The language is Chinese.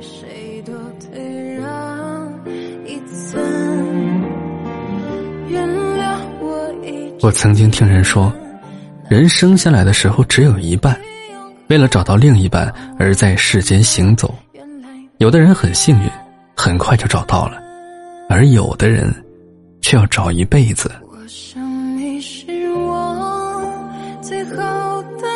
谁都退让一寸，原谅我。我曾经听人说，人生下来的时候只有一半，为了找到另一半而在世间行走。有的人很幸运，很快就找到了；而有的人却要找一辈子。你是我最好的。